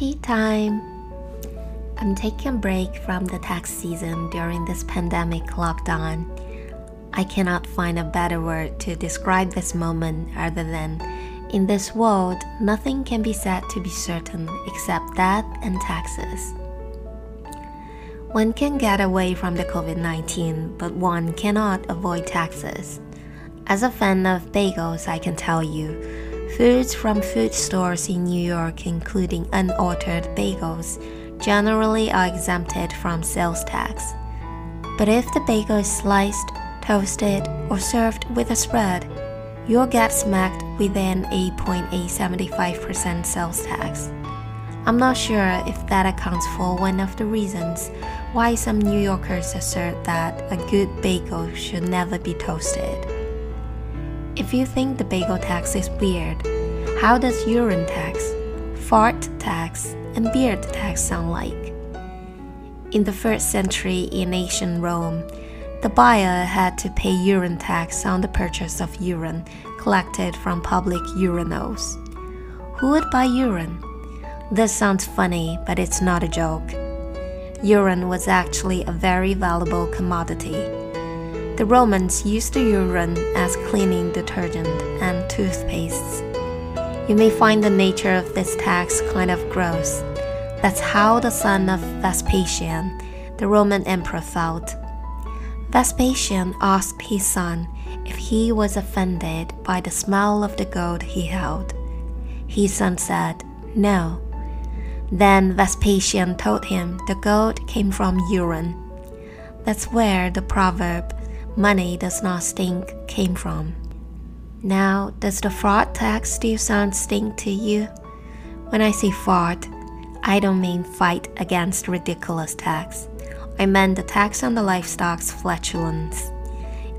Tea time! I'm taking a break from the tax season during this pandemic lockdown. I cannot find a better word to describe this moment other than in this world, nothing can be said to be certain except death and taxes. One can get away from the COVID 19, but one cannot avoid taxes. As a fan of bagels, I can tell you, foods from food stores in New York, including unaltered bagels, generally are exempted from sales tax. But if the bagel is sliced, toasted, or served with a spread, you'll get smacked with an 8.875% sales tax. I'm not sure if that accounts for one of the reasons why some New Yorkers assert that a good bagel should never be toasted. If you think the bagel tax is weird, how does urine tax, fart tax, and beard tax sound like? In the first century in ancient Rome, the buyer had to pay urine tax on the purchase of urine collected from public urinals. Who would buy urine? This sounds funny, but it's not a joke. Urine was actually a very valuable commodity. The Romans used urine as cleaning detergent and toothpastes. You may find the nature of this tax kind of gross. That's how the son of Vespasian, the Roman emperor, felt. Vespasian asked his son if he was offended by the smell of the gold he held. His son said, No. Then Vespasian told him the gold came from urine. That's where the proverb, money does not stink, came from. Now, does the fraud tax still sound stink to you? When I say fraud, I don't mean fight against ridiculous tax. I meant the tax on the livestock's flatulence.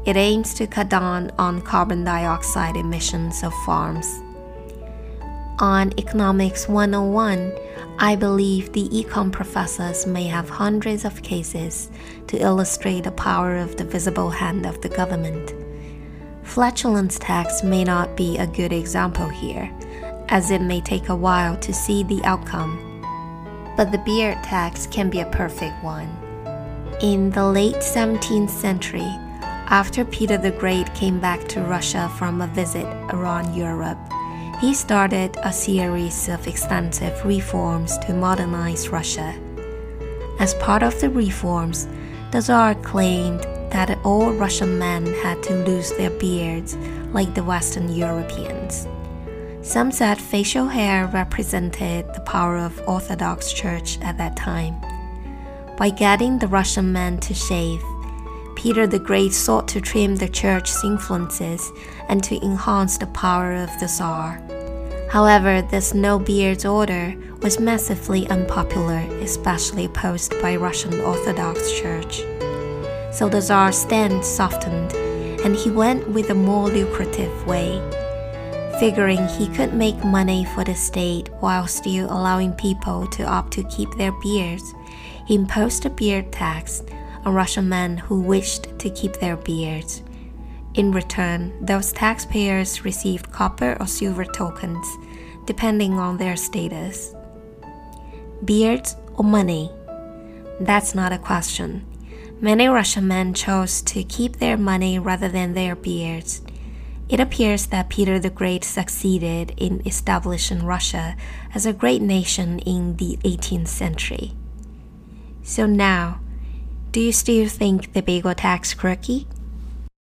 It aims to cut down on carbon dioxide emissions of farms. On Economics 101, I believe the econ professors may have hundreds of cases to illustrate the power of the visible hand of the government. Flatulence tax may not be a good example here, as it may take a while to see the outcome. But the beer tax can be a perfect one. In the late 17th century, after Peter the Great came back to Russia from a visit around Europe, he started a series of extensive reforms to modernize Russia. As part of the reforms, the Tsar claimed that all Russian men had to lose their beards like the Western Europeans. Some said facial hair represented the power of Orthodox Church at that time. By getting the Russian men to shave, Peter the Great sought to trim the church's influences and to enhance the power of the Tsar. However, this no beards order was massively unpopular, especially opposed by Russian Orthodox Church. So the Tsar's stand softened, and he went with a more lucrative way. Figuring he could make money for the state while still allowing people to opt to keep their beards, he imposed a beard tax on Russian men who wished to keep their beards. In return, those taxpayers received copper or silver tokens, depending on their status. Beards or money? That's not a question. Many Russian men chose to keep their money rather than their beards. It appears that Peter the Great succeeded in establishing Russia as a great nation in the 18th century. So now, do you still think the bagel tax quirky?